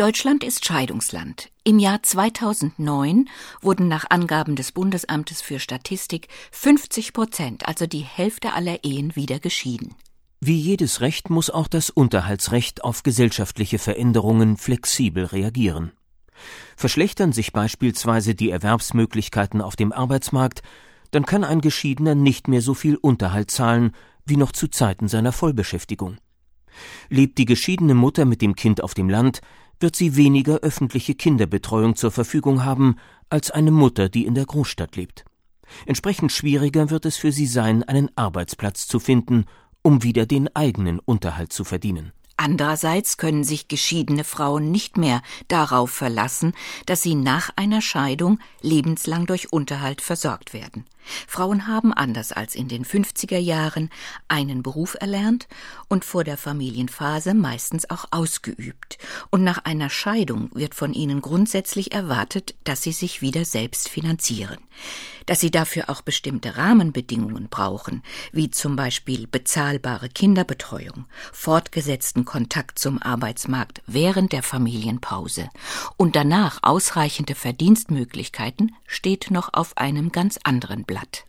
Deutschland ist Scheidungsland. Im Jahr 2009 wurden nach Angaben des Bundesamtes für Statistik 50 Prozent, also die Hälfte aller Ehen, wieder geschieden. Wie jedes Recht muss auch das Unterhaltsrecht auf gesellschaftliche Veränderungen flexibel reagieren. Verschlechtern sich beispielsweise die Erwerbsmöglichkeiten auf dem Arbeitsmarkt, dann kann ein Geschiedener nicht mehr so viel Unterhalt zahlen wie noch zu Zeiten seiner Vollbeschäftigung. Lebt die geschiedene Mutter mit dem Kind auf dem Land, wird sie weniger öffentliche Kinderbetreuung zur Verfügung haben als eine Mutter, die in der Großstadt lebt. Entsprechend schwieriger wird es für sie sein, einen Arbeitsplatz zu finden, um wieder den eigenen Unterhalt zu verdienen. Andererseits können sich geschiedene Frauen nicht mehr darauf verlassen, dass sie nach einer Scheidung lebenslang durch Unterhalt versorgt werden. Frauen haben anders als in den 50er Jahren einen Beruf erlernt und vor der Familienphase meistens auch ausgeübt. Und nach einer Scheidung wird von ihnen grundsätzlich erwartet, dass sie sich wieder selbst finanzieren. Dass sie dafür auch bestimmte Rahmenbedingungen brauchen, wie zum Beispiel bezahlbare Kinderbetreuung, fortgesetzten Kontakt zum Arbeitsmarkt während der Familienpause und danach ausreichende Verdienstmöglichkeiten, steht noch auf einem ganz anderen Blatt.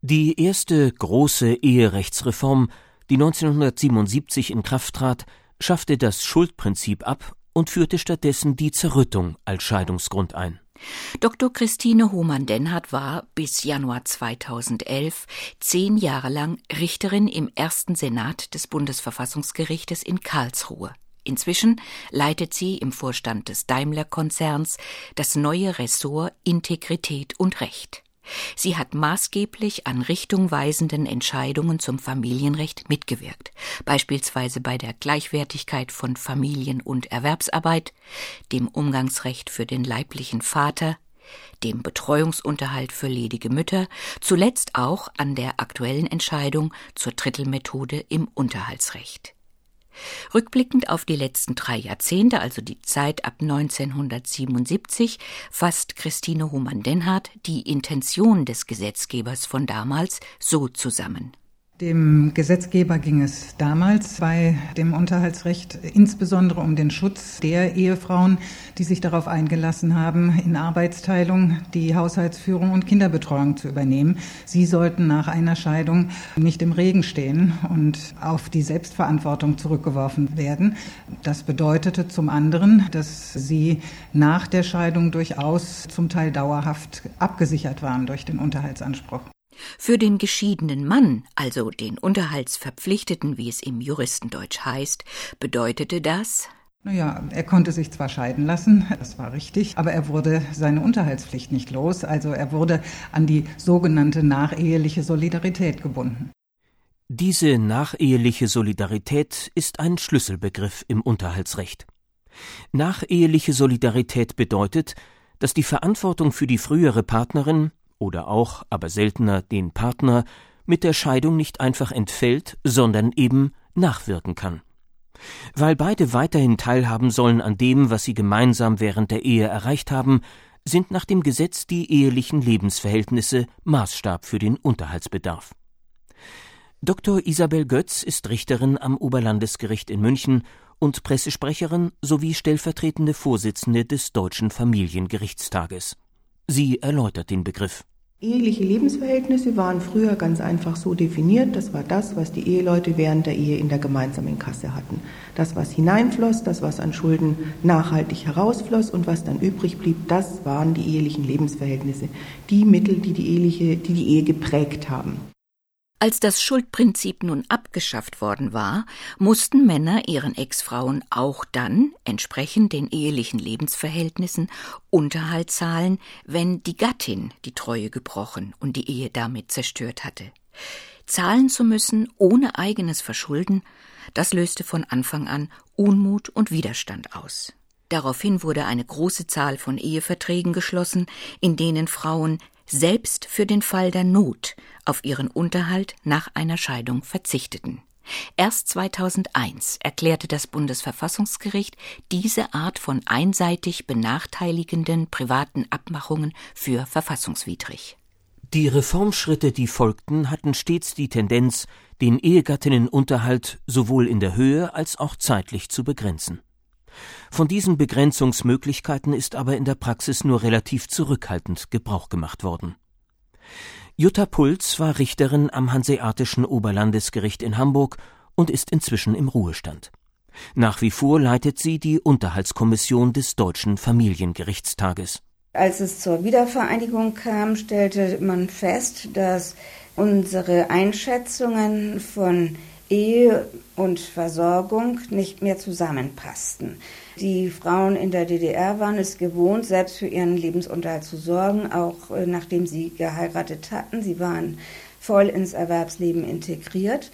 Die erste große Eherechtsreform, die 1977 in Kraft trat, schaffte das Schuldprinzip ab und führte stattdessen die Zerrüttung als Scheidungsgrund ein. Dr. Christine Hohmann-Denhardt war bis Januar 2011 zehn Jahre lang Richterin im ersten Senat des Bundesverfassungsgerichtes in Karlsruhe. Inzwischen leitet sie im Vorstand des Daimler-Konzerns das neue Ressort Integrität und Recht. Sie hat maßgeblich an richtungweisenden Entscheidungen zum Familienrecht mitgewirkt, beispielsweise bei der Gleichwertigkeit von Familien- und Erwerbsarbeit, dem Umgangsrecht für den leiblichen Vater, dem Betreuungsunterhalt für ledige Mütter, zuletzt auch an der aktuellen Entscheidung zur Drittelmethode im Unterhaltsrecht. Rückblickend auf die letzten drei Jahrzehnte, also die Zeit ab 1977, fasst Christine Humann-Denhardt die Intention des Gesetzgebers von damals so zusammen. Dem Gesetzgeber ging es damals bei dem Unterhaltsrecht insbesondere um den Schutz der Ehefrauen, die sich darauf eingelassen haben, in Arbeitsteilung die Haushaltsführung und Kinderbetreuung zu übernehmen. Sie sollten nach einer Scheidung nicht im Regen stehen und auf die Selbstverantwortung zurückgeworfen werden. Das bedeutete zum anderen, dass sie nach der Scheidung durchaus zum Teil dauerhaft abgesichert waren durch den Unterhaltsanspruch. Für den geschiedenen Mann, also den Unterhaltsverpflichteten, wie es im Juristendeutsch heißt, bedeutete das, naja, er konnte sich zwar scheiden lassen, das war richtig, aber er wurde seine Unterhaltspflicht nicht los, also er wurde an die sogenannte nacheheliche Solidarität gebunden. Diese nacheheliche Solidarität ist ein Schlüsselbegriff im Unterhaltsrecht. Nacheheliche Solidarität bedeutet, dass die Verantwortung für die frühere Partnerin oder auch, aber seltener, den Partner mit der Scheidung nicht einfach entfällt, sondern eben nachwirken kann. Weil beide weiterhin teilhaben sollen an dem, was sie gemeinsam während der Ehe erreicht haben, sind nach dem Gesetz die ehelichen Lebensverhältnisse Maßstab für den Unterhaltsbedarf. Dr. Isabel Götz ist Richterin am Oberlandesgericht in München und Pressesprecherin sowie stellvertretende Vorsitzende des Deutschen Familiengerichtstages. Sie erläutert den Begriff. Eheliche Lebensverhältnisse waren früher ganz einfach so definiert. Das war das, was die Eheleute während der Ehe in der gemeinsamen Kasse hatten. Das, was hineinfloss, das, was an Schulden nachhaltig herausfloss und was dann übrig blieb, das waren die ehelichen Lebensverhältnisse. Die Mittel, die die, eheliche, die, die Ehe geprägt haben. Als das Schuldprinzip nun abgeschafft worden war, mussten Männer ihren Ex-Frauen auch dann, entsprechend den ehelichen Lebensverhältnissen, Unterhalt zahlen, wenn die Gattin die Treue gebrochen und die Ehe damit zerstört hatte. Zahlen zu müssen ohne eigenes Verschulden, das löste von Anfang an Unmut und Widerstand aus. Daraufhin wurde eine große Zahl von Eheverträgen geschlossen, in denen Frauen selbst für den Fall der Not auf ihren Unterhalt nach einer Scheidung verzichteten. Erst 2001 erklärte das Bundesverfassungsgericht diese Art von einseitig benachteiligenden privaten Abmachungen für verfassungswidrig. Die Reformschritte, die folgten, hatten stets die Tendenz, den Ehegattinnenunterhalt sowohl in der Höhe als auch zeitlich zu begrenzen. Von diesen Begrenzungsmöglichkeiten ist aber in der Praxis nur relativ zurückhaltend Gebrauch gemacht worden. Jutta Puls war Richterin am Hanseatischen Oberlandesgericht in Hamburg und ist inzwischen im Ruhestand. Nach wie vor leitet sie die Unterhaltskommission des Deutschen Familiengerichtstages. Als es zur Wiedervereinigung kam, stellte man fest, dass unsere Einschätzungen von Ehe und Versorgung nicht mehr zusammenpassten. Die Frauen in der DDR waren es gewohnt, selbst für ihren Lebensunterhalt zu sorgen, auch äh, nachdem sie geheiratet hatten. Sie waren voll ins Erwerbsleben integriert.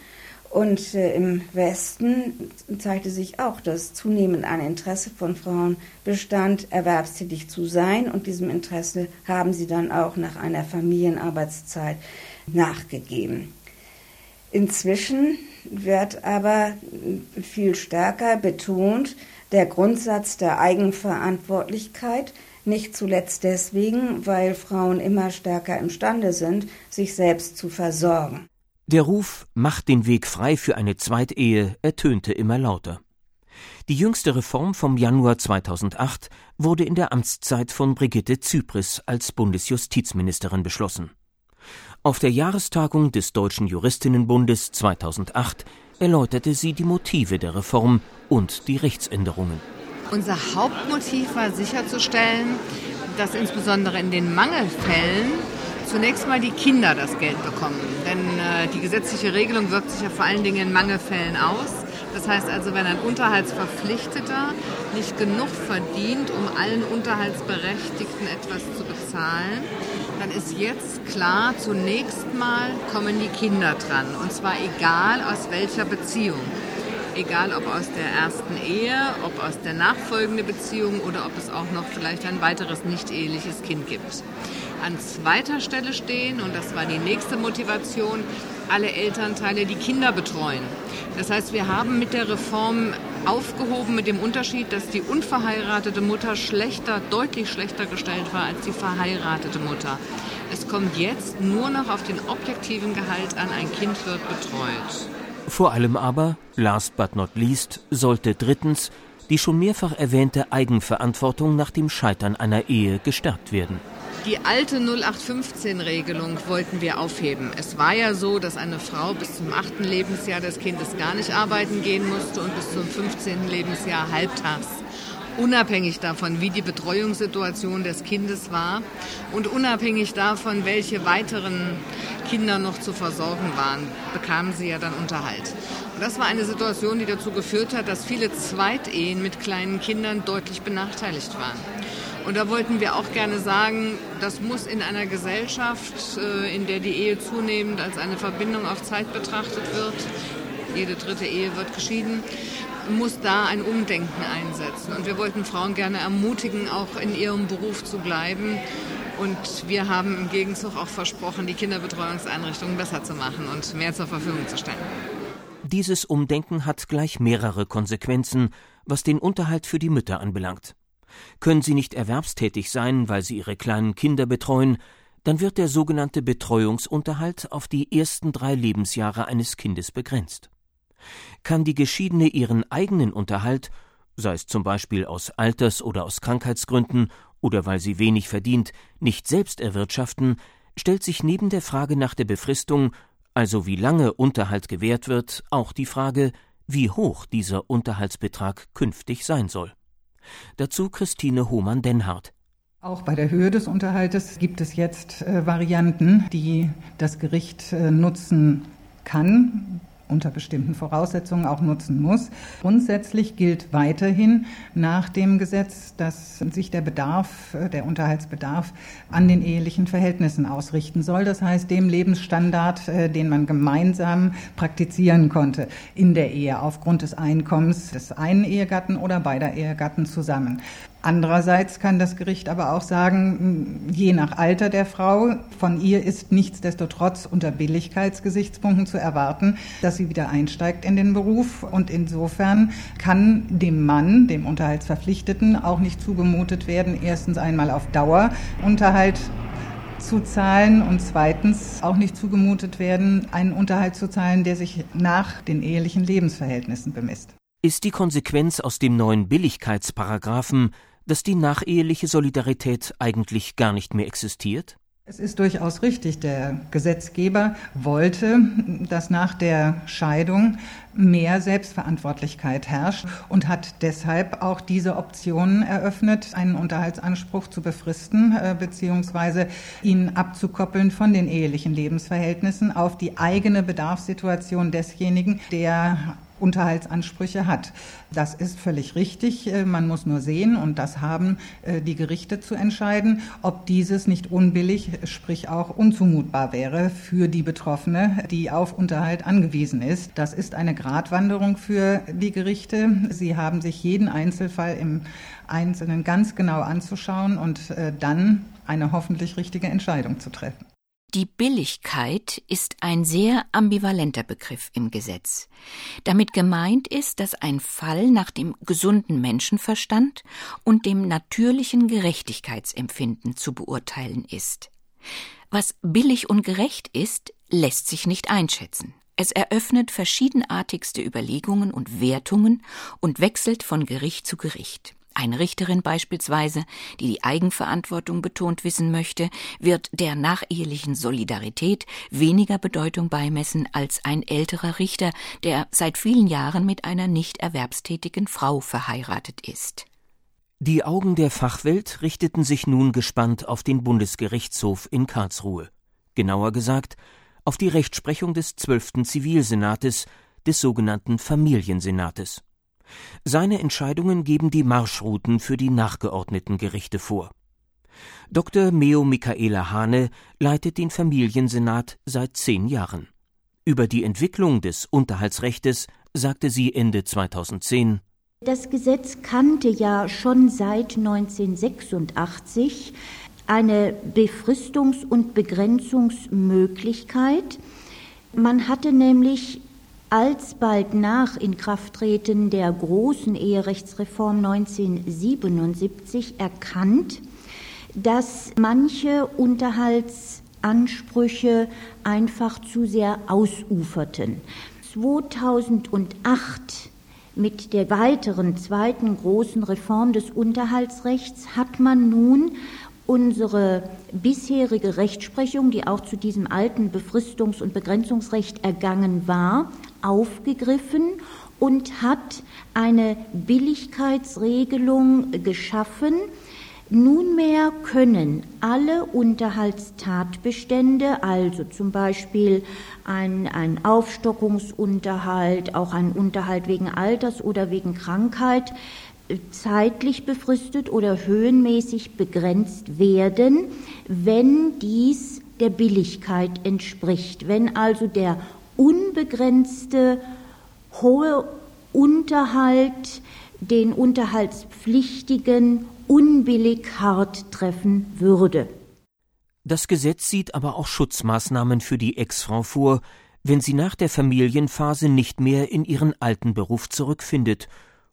Und äh, im Westen zeigte sich auch, dass zunehmend ein Interesse von Frauen bestand, erwerbstätig zu sein. Und diesem Interesse haben sie dann auch nach einer Familienarbeitszeit nachgegeben. Inzwischen wird aber viel stärker betont der Grundsatz der Eigenverantwortlichkeit, nicht zuletzt deswegen, weil Frauen immer stärker imstande sind, sich selbst zu versorgen. Der Ruf Macht den Weg frei für eine Zweitehe ertönte immer lauter. Die jüngste Reform vom Januar 2008 wurde in der Amtszeit von Brigitte Zypris als Bundesjustizministerin beschlossen. Auf der Jahrestagung des Deutschen Juristinnenbundes 2008 erläuterte sie die Motive der Reform und die Rechtsänderungen. Unser Hauptmotiv war sicherzustellen, dass insbesondere in den Mangelfällen zunächst mal die Kinder das Geld bekommen. Denn äh, die gesetzliche Regelung wirkt sich ja vor allen Dingen in Mangelfällen aus. Das heißt also, wenn ein Unterhaltsverpflichteter nicht genug verdient, um allen Unterhaltsberechtigten etwas zu bezahlen, dann ist jetzt klar, zunächst mal kommen die Kinder dran. Und zwar egal aus welcher Beziehung egal ob aus der ersten Ehe, ob aus der nachfolgenden Beziehung oder ob es auch noch vielleicht ein weiteres nicht-eheliches Kind gibt. An zweiter Stelle stehen, und das war die nächste Motivation, alle Elternteile, die Kinder betreuen. Das heißt, wir haben mit der Reform aufgehoben mit dem Unterschied, dass die unverheiratete Mutter schlechter, deutlich schlechter gestellt war als die verheiratete Mutter. Es kommt jetzt nur noch auf den objektiven Gehalt an, ein Kind wird betreut. Vor allem aber, last but not least, sollte drittens die schon mehrfach erwähnte Eigenverantwortung nach dem Scheitern einer Ehe gestärkt werden. Die alte 0815-Regelung wollten wir aufheben. Es war ja so, dass eine Frau bis zum achten Lebensjahr des Kindes gar nicht arbeiten gehen musste und bis zum 15. Lebensjahr halbtags unabhängig davon, wie die Betreuungssituation des Kindes war und unabhängig davon, welche weiteren Kinder noch zu versorgen waren, bekamen sie ja dann Unterhalt. Und das war eine Situation, die dazu geführt hat, dass viele Zweitehen mit kleinen Kindern deutlich benachteiligt waren. Und da wollten wir auch gerne sagen, das muss in einer Gesellschaft, äh, in der die Ehe zunehmend als eine Verbindung auf Zeit betrachtet wird, jede dritte Ehe wird geschieden, muss da ein Umdenken einsetzen. Und wir wollten Frauen gerne ermutigen, auch in ihrem Beruf zu bleiben. Und wir haben im Gegenzug auch versprochen, die Kinderbetreuungseinrichtungen besser zu machen und mehr zur Verfügung zu stellen. Dieses Umdenken hat gleich mehrere Konsequenzen, was den Unterhalt für die Mütter anbelangt. Können sie nicht erwerbstätig sein, weil sie ihre kleinen Kinder betreuen, dann wird der sogenannte Betreuungsunterhalt auf die ersten drei Lebensjahre eines Kindes begrenzt. Kann die Geschiedene ihren eigenen Unterhalt, sei es zum Beispiel aus Alters- oder aus Krankheitsgründen oder weil sie wenig verdient, nicht selbst erwirtschaften, stellt sich neben der Frage nach der Befristung, also wie lange Unterhalt gewährt wird, auch die Frage, wie hoch dieser Unterhaltsbetrag künftig sein soll. Dazu Christine Hohmann-Denhardt. Auch bei der Höhe des Unterhaltes gibt es jetzt äh, Varianten, die das Gericht äh, nutzen kann unter bestimmten Voraussetzungen auch nutzen muss. Grundsätzlich gilt weiterhin nach dem Gesetz, dass sich der Bedarf, äh, der Unterhaltsbedarf an den ehelichen Verhältnissen ausrichten soll. Das heißt, dem Lebensstandard, äh, den man gemeinsam praktizieren konnte in der Ehe aufgrund des Einkommens des einen Ehegatten oder beider Ehegatten zusammen. Andererseits kann das Gericht aber auch sagen, je nach Alter der Frau, von ihr ist nichtsdestotrotz unter Billigkeitsgesichtspunkten zu erwarten, dass sie wieder einsteigt in den Beruf. Und insofern kann dem Mann, dem Unterhaltsverpflichteten, auch nicht zugemutet werden, erstens einmal auf Dauer Unterhalt zu zahlen und zweitens auch nicht zugemutet werden, einen Unterhalt zu zahlen, der sich nach den ehelichen Lebensverhältnissen bemisst. Ist die Konsequenz aus dem neuen Billigkeitsparagraphen, dass die nacheheliche Solidarität eigentlich gar nicht mehr existiert? Es ist durchaus richtig. Der Gesetzgeber wollte, dass nach der Scheidung mehr Selbstverantwortlichkeit herrscht und hat deshalb auch diese Option eröffnet, einen Unterhaltsanspruch zu befristen äh, bzw. ihn abzukoppeln von den ehelichen Lebensverhältnissen auf die eigene Bedarfssituation desjenigen, der Unterhaltsansprüche hat. Das ist völlig richtig. Äh, man muss nur sehen, und das haben äh, die Gerichte zu entscheiden, ob dieses nicht unbillig, sprich auch unzumutbar wäre für die Betroffene, die auf Unterhalt angewiesen ist. Das ist eine Gratwanderung für die Gerichte. Sie haben sich jeden Einzelfall im Einzelnen ganz genau anzuschauen und äh, dann eine hoffentlich richtige Entscheidung zu treffen. Die Billigkeit ist ein sehr ambivalenter Begriff im Gesetz. Damit gemeint ist, dass ein Fall nach dem gesunden Menschenverstand und dem natürlichen Gerechtigkeitsempfinden zu beurteilen ist. Was billig und gerecht ist, lässt sich nicht einschätzen. Es eröffnet verschiedenartigste Überlegungen und Wertungen und wechselt von Gericht zu Gericht. Eine Richterin beispielsweise, die die Eigenverantwortung betont wissen möchte, wird der nachehelichen Solidarität weniger Bedeutung beimessen als ein älterer Richter, der seit vielen Jahren mit einer nicht erwerbstätigen Frau verheiratet ist. Die Augen der Fachwelt richteten sich nun gespannt auf den Bundesgerichtshof in Karlsruhe. Genauer gesagt, auf die Rechtsprechung des zwölften Zivilsenates, des sogenannten Familiensenates. Seine Entscheidungen geben die Marschrouten für die nachgeordneten Gerichte vor. Dr. Meo Michaela Hane leitet den Familiensenat seit zehn Jahren. Über die Entwicklung des Unterhaltsrechtes sagte sie Ende 2010 Das Gesetz kannte ja schon seit 1986 eine Befristungs- und Begrenzungsmöglichkeit. Man hatte nämlich alsbald nach Inkrafttreten der großen Eherechtsreform 1977 erkannt, dass manche Unterhaltsansprüche einfach zu sehr ausuferten. 2008 mit der weiteren zweiten großen Reform des Unterhaltsrechts hat man nun unsere bisherige Rechtsprechung, die auch zu diesem alten Befristungs- und Begrenzungsrecht ergangen war, aufgegriffen und hat eine Billigkeitsregelung geschaffen. Nunmehr können alle Unterhaltstatbestände, also zum Beispiel ein, ein Aufstockungsunterhalt, auch ein Unterhalt wegen Alters oder wegen Krankheit, zeitlich befristet oder höhenmäßig begrenzt werden, wenn dies der Billigkeit entspricht. Wenn also der unbegrenzte hohe Unterhalt den Unterhaltspflichtigen unbillig hart treffen würde. Das Gesetz sieht aber auch Schutzmaßnahmen für die Ex-Frau vor, wenn sie nach der Familienphase nicht mehr in ihren alten Beruf zurückfindet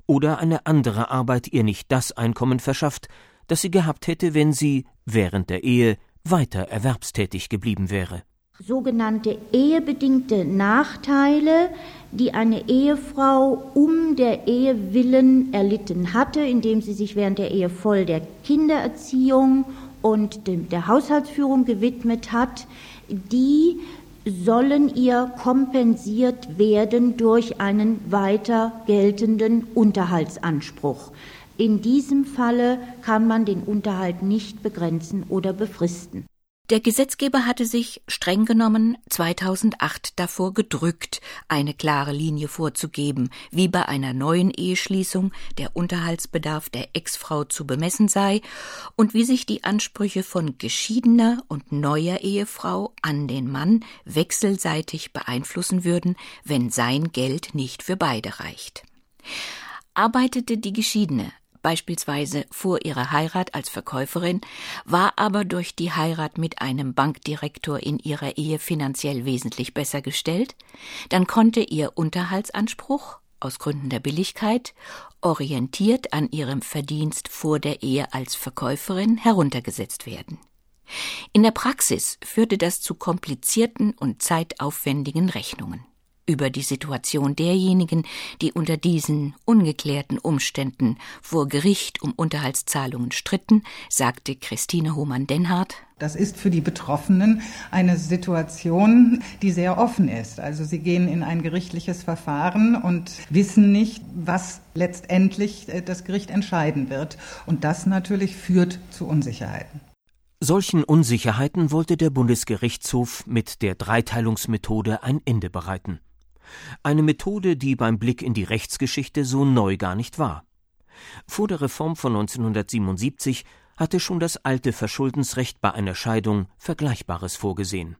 oder eine andere Arbeit ihr nicht das Einkommen verschafft, das sie gehabt hätte, wenn sie während der Ehe weiter erwerbstätig geblieben wäre sogenannte ehebedingte Nachteile, die eine Ehefrau um der Ehe willen erlitten hatte, indem sie sich während der Ehe voll der Kindererziehung und der Haushaltsführung gewidmet hat, die sollen ihr kompensiert werden durch einen weiter geltenden Unterhaltsanspruch. In diesem Falle kann man den Unterhalt nicht begrenzen oder befristen. Der Gesetzgeber hatte sich streng genommen 2008 davor gedrückt, eine klare Linie vorzugeben, wie bei einer neuen Eheschließung der Unterhaltsbedarf der Ex-Frau zu bemessen sei und wie sich die Ansprüche von geschiedener und neuer Ehefrau an den Mann wechselseitig beeinflussen würden, wenn sein Geld nicht für beide reicht. Arbeitete die Geschiedene beispielsweise vor ihrer Heirat als Verkäuferin, war aber durch die Heirat mit einem Bankdirektor in ihrer Ehe finanziell wesentlich besser gestellt, dann konnte ihr Unterhaltsanspruch aus Gründen der Billigkeit, orientiert an ihrem Verdienst vor der Ehe als Verkäuferin, heruntergesetzt werden. In der Praxis führte das zu komplizierten und zeitaufwendigen Rechnungen. Über die Situation derjenigen, die unter diesen ungeklärten Umständen vor Gericht um Unterhaltszahlungen stritten, sagte Christine Hohmann-Denhardt. Das ist für die Betroffenen eine Situation, die sehr offen ist. Also sie gehen in ein gerichtliches Verfahren und wissen nicht, was letztendlich äh, das Gericht entscheiden wird. Und das natürlich führt zu Unsicherheiten. Solchen Unsicherheiten wollte der Bundesgerichtshof mit der Dreiteilungsmethode ein Ende bereiten. Eine Methode, die beim Blick in die Rechtsgeschichte so neu gar nicht war. Vor der Reform von 1977 hatte schon das alte Verschuldensrecht bei einer Scheidung Vergleichbares vorgesehen.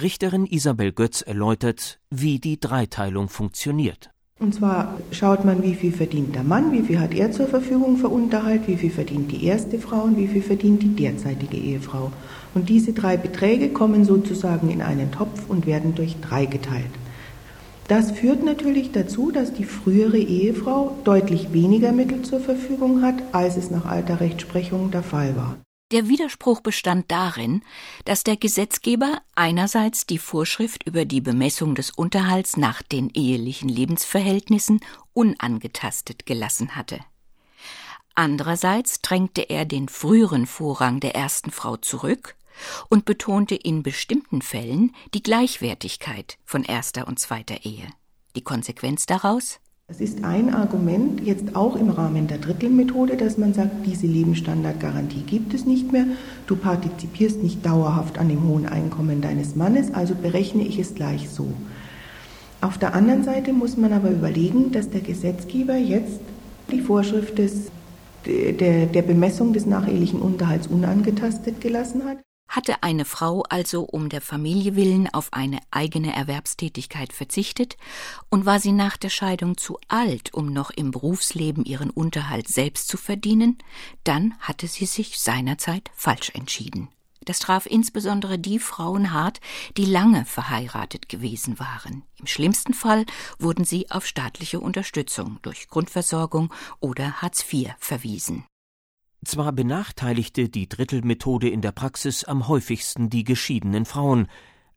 Richterin Isabel Götz erläutert, wie die Dreiteilung funktioniert. Und zwar schaut man, wie viel verdient der Mann, wie viel hat er zur Verfügung für Unterhalt, wie viel verdient die erste Frau und wie viel verdient die derzeitige Ehefrau. Und diese drei Beträge kommen sozusagen in einen Topf und werden durch drei geteilt. Das führt natürlich dazu, dass die frühere Ehefrau deutlich weniger Mittel zur Verfügung hat, als es nach alter Rechtsprechung der Fall war. Der Widerspruch bestand darin, dass der Gesetzgeber einerseits die Vorschrift über die Bemessung des Unterhalts nach den ehelichen Lebensverhältnissen unangetastet gelassen hatte. Andererseits drängte er den früheren Vorrang der ersten Frau zurück und betonte in bestimmten Fällen die Gleichwertigkeit von erster und zweiter Ehe. Die Konsequenz daraus? Es ist ein Argument, jetzt auch im Rahmen der Drittelmethode, dass man sagt, diese Lebensstandardgarantie gibt es nicht mehr. Du partizipierst nicht dauerhaft an dem hohen Einkommen deines Mannes, also berechne ich es gleich so. Auf der anderen Seite muss man aber überlegen, dass der Gesetzgeber jetzt die Vorschrift des, der, der Bemessung des nachehelichen Unterhalts unangetastet gelassen hat. Hatte eine Frau also um der Familie willen auf eine eigene Erwerbstätigkeit verzichtet und war sie nach der Scheidung zu alt, um noch im Berufsleben ihren Unterhalt selbst zu verdienen, dann hatte sie sich seinerzeit falsch entschieden. Das traf insbesondere die Frauen hart, die lange verheiratet gewesen waren. Im schlimmsten Fall wurden sie auf staatliche Unterstützung durch Grundversorgung oder Hartz IV verwiesen. Zwar benachteiligte die Drittelmethode in der Praxis am häufigsten die geschiedenen Frauen,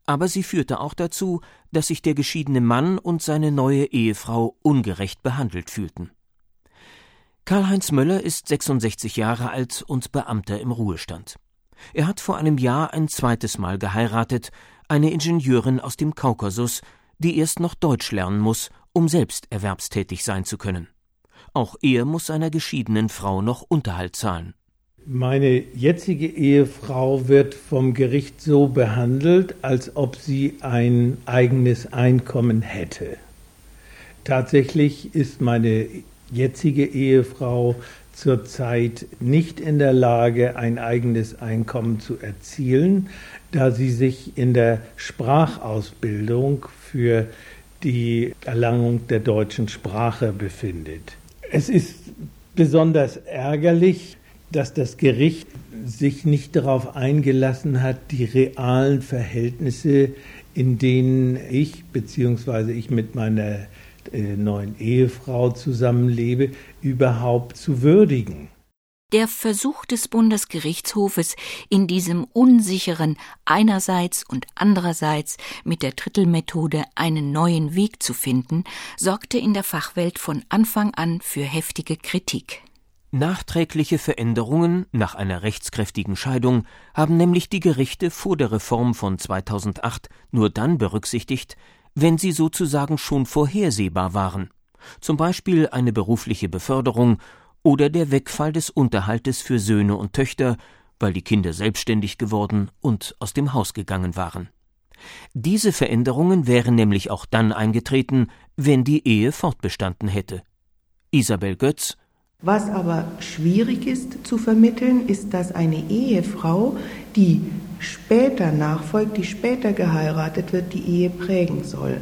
aber sie führte auch dazu, dass sich der geschiedene Mann und seine neue Ehefrau ungerecht behandelt fühlten. Karl-Heinz Möller ist 66 Jahre alt und Beamter im Ruhestand. Er hat vor einem Jahr ein zweites Mal geheiratet, eine Ingenieurin aus dem Kaukasus, die erst noch Deutsch lernen muss, um selbst erwerbstätig sein zu können. Auch er muss seiner geschiedenen Frau noch Unterhalt zahlen. Meine jetzige Ehefrau wird vom Gericht so behandelt, als ob sie ein eigenes Einkommen hätte. Tatsächlich ist meine jetzige Ehefrau zurzeit nicht in der Lage, ein eigenes Einkommen zu erzielen, da sie sich in der Sprachausbildung für die Erlangung der deutschen Sprache befindet. Es ist besonders ärgerlich, dass das Gericht sich nicht darauf eingelassen hat, die realen Verhältnisse, in denen ich bzw. ich mit meiner äh, neuen Ehefrau zusammenlebe, überhaupt zu würdigen. Der Versuch des Bundesgerichtshofes, in diesem unsicheren einerseits und andererseits mit der Drittelmethode einen neuen Weg zu finden, sorgte in der Fachwelt von Anfang an für heftige Kritik. Nachträgliche Veränderungen nach einer rechtskräftigen Scheidung haben nämlich die Gerichte vor der Reform von 2008 nur dann berücksichtigt, wenn sie sozusagen schon vorhersehbar waren. Zum Beispiel eine berufliche Beförderung oder der Wegfall des Unterhaltes für Söhne und Töchter, weil die Kinder selbstständig geworden und aus dem Haus gegangen waren. Diese Veränderungen wären nämlich auch dann eingetreten, wenn die Ehe fortbestanden hätte. Isabel Götz Was aber schwierig ist zu vermitteln, ist, dass eine Ehefrau, die später nachfolgt, die später geheiratet wird, die Ehe prägen soll.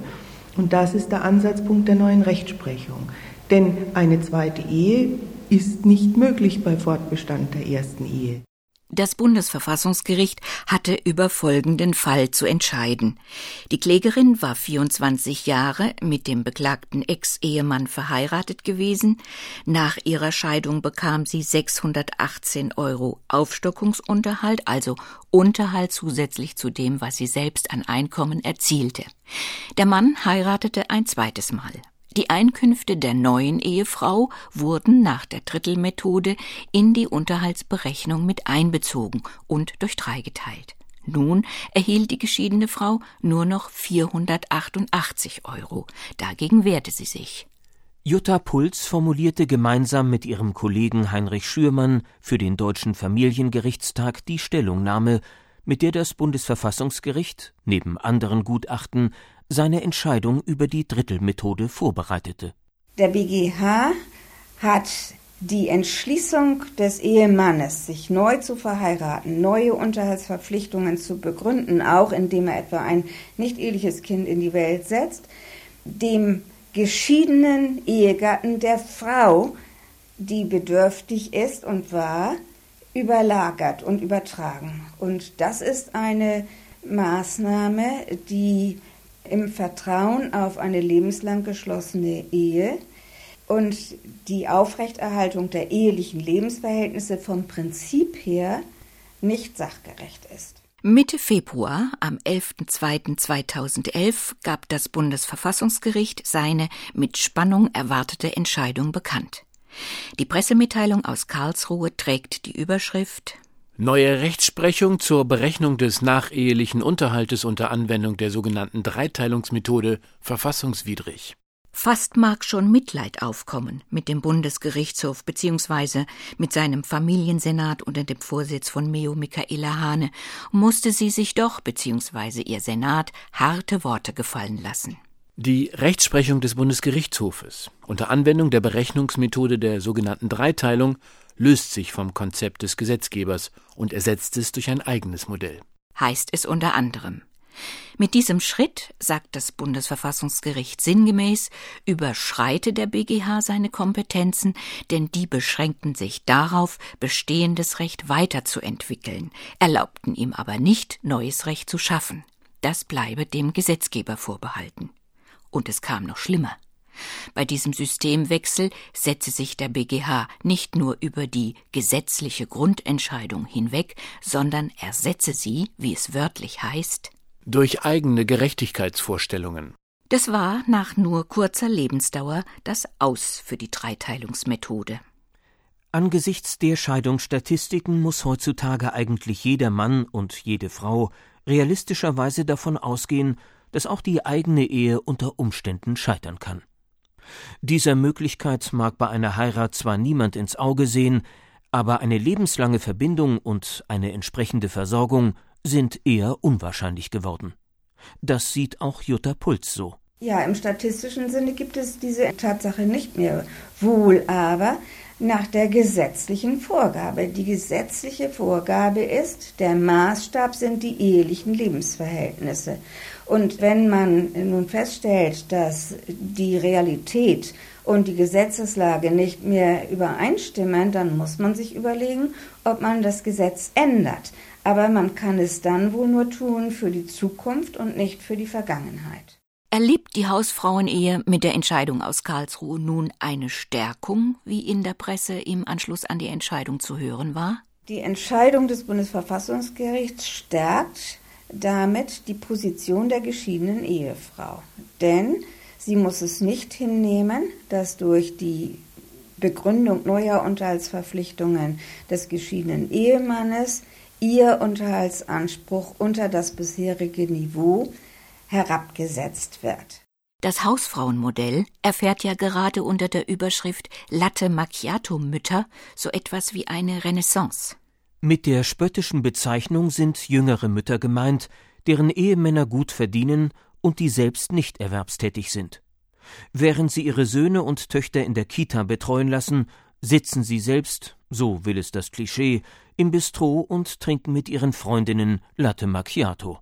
Und das ist der Ansatzpunkt der neuen Rechtsprechung. Denn eine zweite Ehe ist nicht möglich bei Fortbestand der ersten Ehe. Das Bundesverfassungsgericht hatte über folgenden Fall zu entscheiden. Die Klägerin war 24 Jahre mit dem beklagten Ex-Ehemann verheiratet gewesen. Nach ihrer Scheidung bekam sie 618 Euro Aufstockungsunterhalt, also Unterhalt zusätzlich zu dem, was sie selbst an Einkommen erzielte. Der Mann heiratete ein zweites Mal. Die Einkünfte der neuen Ehefrau wurden nach der Drittelmethode in die Unterhaltsberechnung mit einbezogen und durch drei geteilt. Nun erhielt die geschiedene Frau nur noch 488 Euro. Dagegen wehrte sie sich. Jutta Puls formulierte gemeinsam mit ihrem Kollegen Heinrich Schürmann für den Deutschen Familiengerichtstag die Stellungnahme, mit der das Bundesverfassungsgericht neben anderen Gutachten seine Entscheidung über die Drittelmethode vorbereitete. Der BGH hat die Entschließung des Ehemannes, sich neu zu verheiraten, neue Unterhaltsverpflichtungen zu begründen, auch indem er etwa ein nicht eheliches Kind in die Welt setzt, dem geschiedenen Ehegatten der Frau, die bedürftig ist und war, überlagert und übertragen. Und das ist eine Maßnahme, die im Vertrauen auf eine lebenslang geschlossene Ehe und die Aufrechterhaltung der ehelichen Lebensverhältnisse vom Prinzip her nicht sachgerecht ist. Mitte Februar, am 11.02.2011, gab das Bundesverfassungsgericht seine mit Spannung erwartete Entscheidung bekannt. Die Pressemitteilung aus Karlsruhe trägt die Überschrift Neue Rechtsprechung zur Berechnung des nachehelichen Unterhaltes unter Anwendung der sogenannten Dreiteilungsmethode verfassungswidrig. Fast mag schon Mitleid aufkommen mit dem Bundesgerichtshof bzw. mit seinem Familiensenat unter dem Vorsitz von Meo Michaela Hane, musste sie sich doch bzw. ihr Senat harte Worte gefallen lassen. Die Rechtsprechung des Bundesgerichtshofes unter Anwendung der Berechnungsmethode der sogenannten Dreiteilung löst sich vom Konzept des Gesetzgebers und ersetzt es durch ein eigenes Modell. Heißt es unter anderem. Mit diesem Schritt, sagt das Bundesverfassungsgericht sinngemäß, überschreite der BGH seine Kompetenzen, denn die beschränkten sich darauf, bestehendes Recht weiterzuentwickeln, erlaubten ihm aber nicht, neues Recht zu schaffen. Das bleibe dem Gesetzgeber vorbehalten. Und es kam noch schlimmer. Bei diesem Systemwechsel setze sich der BGH nicht nur über die gesetzliche Grundentscheidung hinweg, sondern ersetze sie, wie es wörtlich heißt, durch eigene Gerechtigkeitsvorstellungen. Das war nach nur kurzer Lebensdauer das Aus für die Dreiteilungsmethode. Angesichts der Scheidungsstatistiken muss heutzutage eigentlich jeder Mann und jede Frau realistischerweise davon ausgehen, dass auch die eigene Ehe unter Umständen scheitern kann. Dieser Möglichkeit mag bei einer Heirat zwar niemand ins Auge sehen, aber eine lebenslange Verbindung und eine entsprechende Versorgung sind eher unwahrscheinlich geworden. Das sieht auch Jutta Puls so. Ja, im statistischen Sinne gibt es diese Tatsache nicht mehr. Wohl aber nach der gesetzlichen Vorgabe. Die gesetzliche Vorgabe ist, der Maßstab sind die ehelichen Lebensverhältnisse. Und wenn man nun feststellt, dass die Realität und die Gesetzeslage nicht mehr übereinstimmen, dann muss man sich überlegen, ob man das Gesetz ändert. Aber man kann es dann wohl nur tun für die Zukunft und nicht für die Vergangenheit. Erlebt die Hausfrauenehe mit der Entscheidung aus Karlsruhe nun eine Stärkung, wie in der Presse im Anschluss an die Entscheidung zu hören war? Die Entscheidung des Bundesverfassungsgerichts stärkt damit die Position der geschiedenen Ehefrau. Denn sie muss es nicht hinnehmen, dass durch die Begründung neuer Unterhaltsverpflichtungen des geschiedenen Ehemannes ihr Unterhaltsanspruch unter das bisherige Niveau herabgesetzt wird. Das Hausfrauenmodell erfährt ja gerade unter der Überschrift Latte Macchiato Mütter so etwas wie eine Renaissance. Mit der spöttischen Bezeichnung sind jüngere Mütter gemeint, deren Ehemänner gut verdienen und die selbst nicht erwerbstätig sind. Während sie ihre Söhne und Töchter in der Kita betreuen lassen, sitzen sie selbst, so will es das Klischee, im Bistro und trinken mit ihren Freundinnen Latte Macchiato.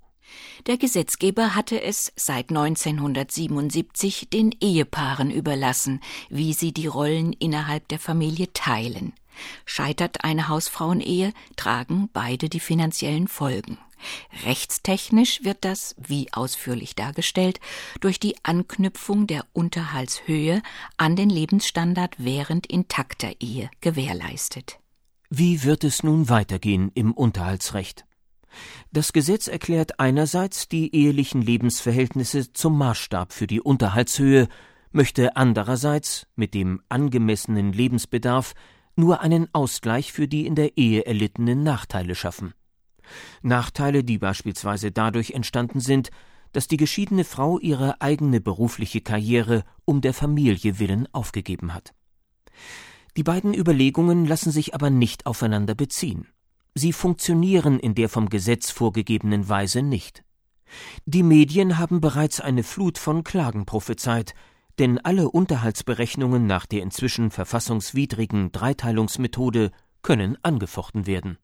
Der Gesetzgeber hatte es seit 1977 den Ehepaaren überlassen, wie sie die Rollen innerhalb der Familie teilen. Scheitert eine Hausfrauenehe, tragen beide die finanziellen Folgen. Rechtstechnisch wird das, wie ausführlich dargestellt, durch die Anknüpfung der Unterhaltshöhe an den Lebensstandard während intakter Ehe gewährleistet. Wie wird es nun weitergehen im Unterhaltsrecht? Das Gesetz erklärt einerseits die ehelichen Lebensverhältnisse zum Maßstab für die Unterhaltshöhe, möchte andererseits mit dem angemessenen Lebensbedarf nur einen Ausgleich für die in der Ehe erlittenen Nachteile schaffen. Nachteile, die beispielsweise dadurch entstanden sind, dass die geschiedene Frau ihre eigene berufliche Karriere um der Familie willen aufgegeben hat. Die beiden Überlegungen lassen sich aber nicht aufeinander beziehen. Sie funktionieren in der vom Gesetz vorgegebenen Weise nicht. Die Medien haben bereits eine Flut von Klagen prophezeit, denn alle Unterhaltsberechnungen nach der inzwischen verfassungswidrigen Dreiteilungsmethode können angefochten werden.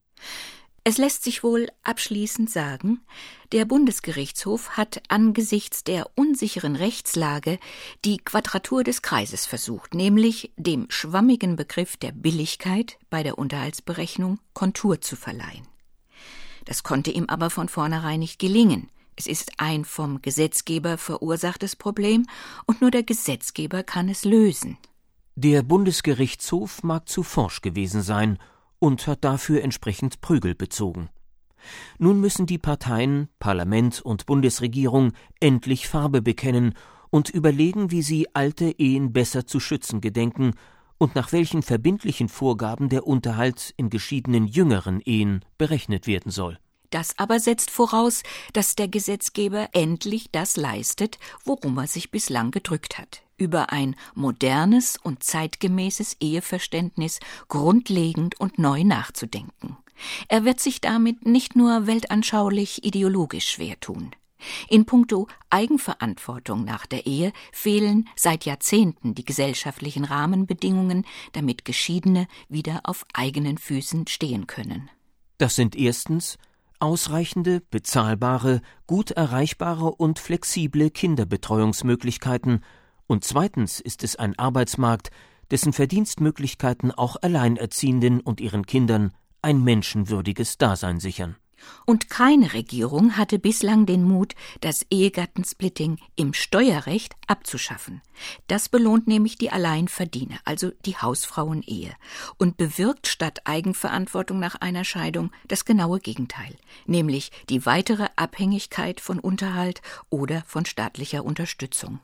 Es lässt sich wohl abschließend sagen, der Bundesgerichtshof hat angesichts der unsicheren Rechtslage die Quadratur des Kreises versucht, nämlich dem schwammigen Begriff der Billigkeit bei der Unterhaltsberechnung Kontur zu verleihen. Das konnte ihm aber von vornherein nicht gelingen. Es ist ein vom Gesetzgeber verursachtes Problem und nur der Gesetzgeber kann es lösen. Der Bundesgerichtshof mag zu forsch gewesen sein und hat dafür entsprechend Prügel bezogen. Nun müssen die Parteien, Parlament und Bundesregierung endlich Farbe bekennen und überlegen, wie sie alte Ehen besser zu schützen gedenken und nach welchen verbindlichen Vorgaben der Unterhalt in geschiedenen jüngeren Ehen berechnet werden soll. Das aber setzt voraus, dass der Gesetzgeber endlich das leistet, worum er sich bislang gedrückt hat über ein modernes und zeitgemäßes Eheverständnis grundlegend und neu nachzudenken. Er wird sich damit nicht nur weltanschaulich ideologisch schwer tun. In puncto Eigenverantwortung nach der Ehe fehlen seit Jahrzehnten die gesellschaftlichen Rahmenbedingungen, damit Geschiedene wieder auf eigenen Füßen stehen können. Das sind erstens ausreichende, bezahlbare, gut erreichbare und flexible Kinderbetreuungsmöglichkeiten und zweitens ist es ein Arbeitsmarkt, dessen Verdienstmöglichkeiten auch Alleinerziehenden und ihren Kindern ein menschenwürdiges Dasein sichern. Und keine Regierung hatte bislang den Mut, das Ehegattensplitting im Steuerrecht abzuschaffen. Das belohnt nämlich die Alleinverdiener, also die Hausfrauenehe, und bewirkt statt Eigenverantwortung nach einer Scheidung das genaue Gegenteil, nämlich die weitere Abhängigkeit von Unterhalt oder von staatlicher Unterstützung.